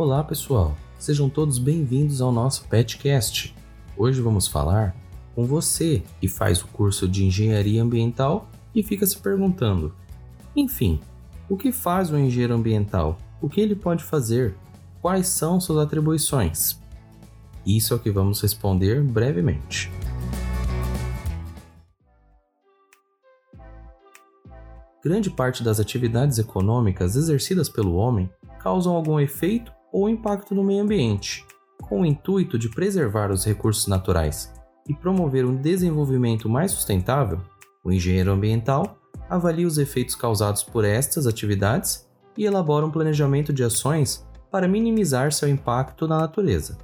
Olá pessoal, sejam todos bem-vindos ao nosso Petcast. Hoje vamos falar com você que faz o curso de Engenharia Ambiental e fica se perguntando: enfim, o que faz o engenheiro ambiental? O que ele pode fazer? Quais são suas atribuições? Isso é o que vamos responder brevemente. Grande parte das atividades econômicas exercidas pelo homem causam algum efeito ou impacto no meio ambiente, com o intuito de preservar os recursos naturais e promover um desenvolvimento mais sustentável. O engenheiro ambiental avalia os efeitos causados por estas atividades e elabora um planejamento de ações para minimizar seu impacto na natureza.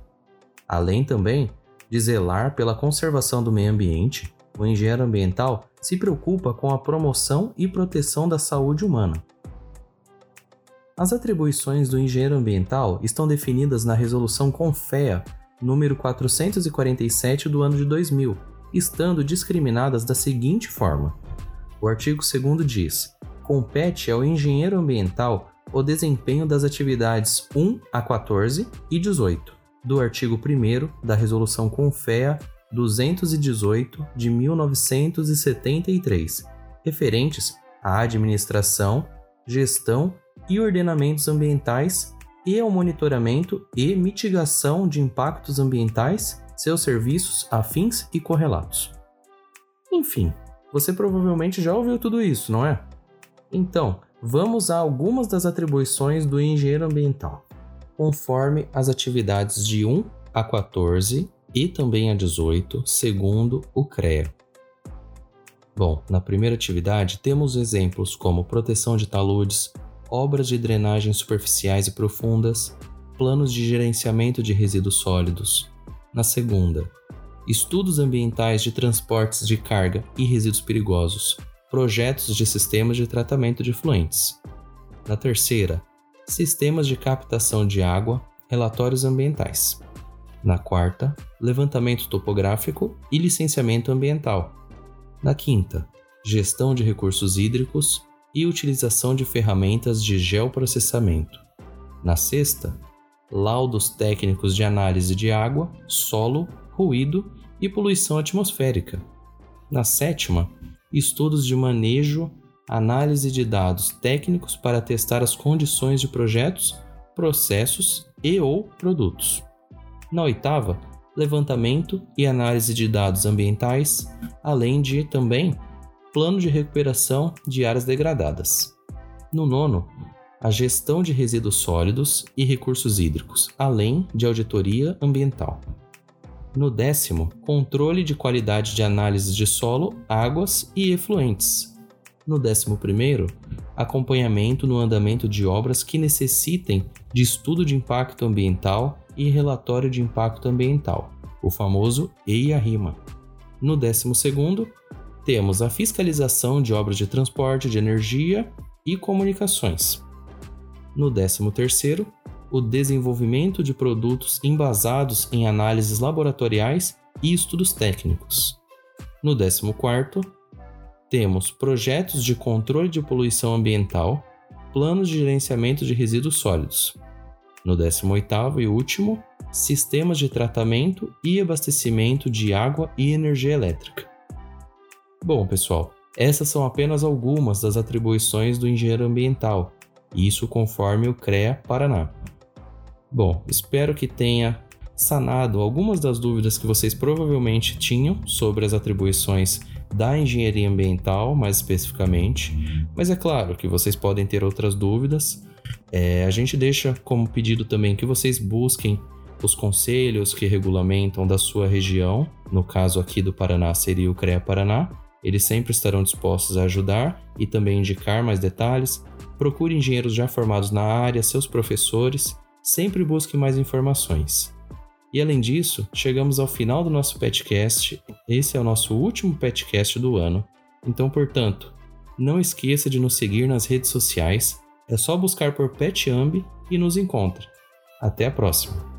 Além também de zelar pela conservação do meio ambiente, o engenheiro ambiental se preocupa com a promoção e proteção da saúde humana. As atribuições do engenheiro ambiental estão definidas na Resolução CONFEA número 447 do ano de 2000, estando discriminadas da seguinte forma: o artigo 2 diz: compete ao engenheiro ambiental o desempenho das atividades 1 a 14 e 18 do artigo 1 da Resolução CONFEA 218 de 1973, referentes à administração, gestão e ordenamentos ambientais e ao monitoramento e mitigação de impactos ambientais, seus serviços afins e correlatos. Enfim, você provavelmente já ouviu tudo isso, não é? Então, vamos a algumas das atribuições do engenheiro ambiental, conforme as atividades de 1 a 14 e também a 18, segundo o CREA. Bom, na primeira atividade temos exemplos como proteção de taludes, obras de drenagem superficiais e profundas, planos de gerenciamento de resíduos sólidos. Na segunda, estudos ambientais de transportes de carga e resíduos perigosos, projetos de sistemas de tratamento de efluentes. Na terceira, sistemas de captação de água, relatórios ambientais. Na quarta, levantamento topográfico e licenciamento ambiental. Na quinta, gestão de recursos hídricos e utilização de ferramentas de geoprocessamento. Na sexta, laudos técnicos de análise de água, solo, ruído e poluição atmosférica. Na sétima, estudos de manejo, análise de dados técnicos para testar as condições de projetos, processos e ou produtos. Na oitava, levantamento e análise de dados ambientais, além de também plano de recuperação de áreas degradadas. No nono, a gestão de resíduos sólidos e recursos hídricos, além de auditoria ambiental. No décimo, controle de qualidade de análise de solo, águas e efluentes. No décimo primeiro, acompanhamento no andamento de obras que necessitem de estudo de impacto ambiental e relatório de impacto ambiental, o famoso EIA-RIMA. No décimo segundo, temos a fiscalização de obras de transporte de energia e comunicações. No décimo terceiro, o desenvolvimento de produtos embasados em análises laboratoriais e estudos técnicos. No 14, temos projetos de controle de poluição ambiental, planos de gerenciamento de resíduos sólidos. No 18 e último, sistemas de tratamento e abastecimento de água e energia elétrica. Bom, pessoal, essas são apenas algumas das atribuições do engenheiro ambiental, isso conforme o CREA Paraná. Bom, espero que tenha sanado algumas das dúvidas que vocês provavelmente tinham sobre as atribuições da engenharia ambiental, mais especificamente. Mas é claro que vocês podem ter outras dúvidas. É, a gente deixa como pedido também que vocês busquem os conselhos que regulamentam da sua região. No caso aqui do Paraná seria o CREA Paraná. Eles sempre estarão dispostos a ajudar e também indicar mais detalhes. Procure engenheiros já formados na área, seus professores sempre busque mais informações. E além disso, chegamos ao final do nosso petcast. Esse é o nosso último petcast do ano. Então, portanto, não esqueça de nos seguir nas redes sociais. É só buscar por PetAmbi e nos encontra. Até a próxima!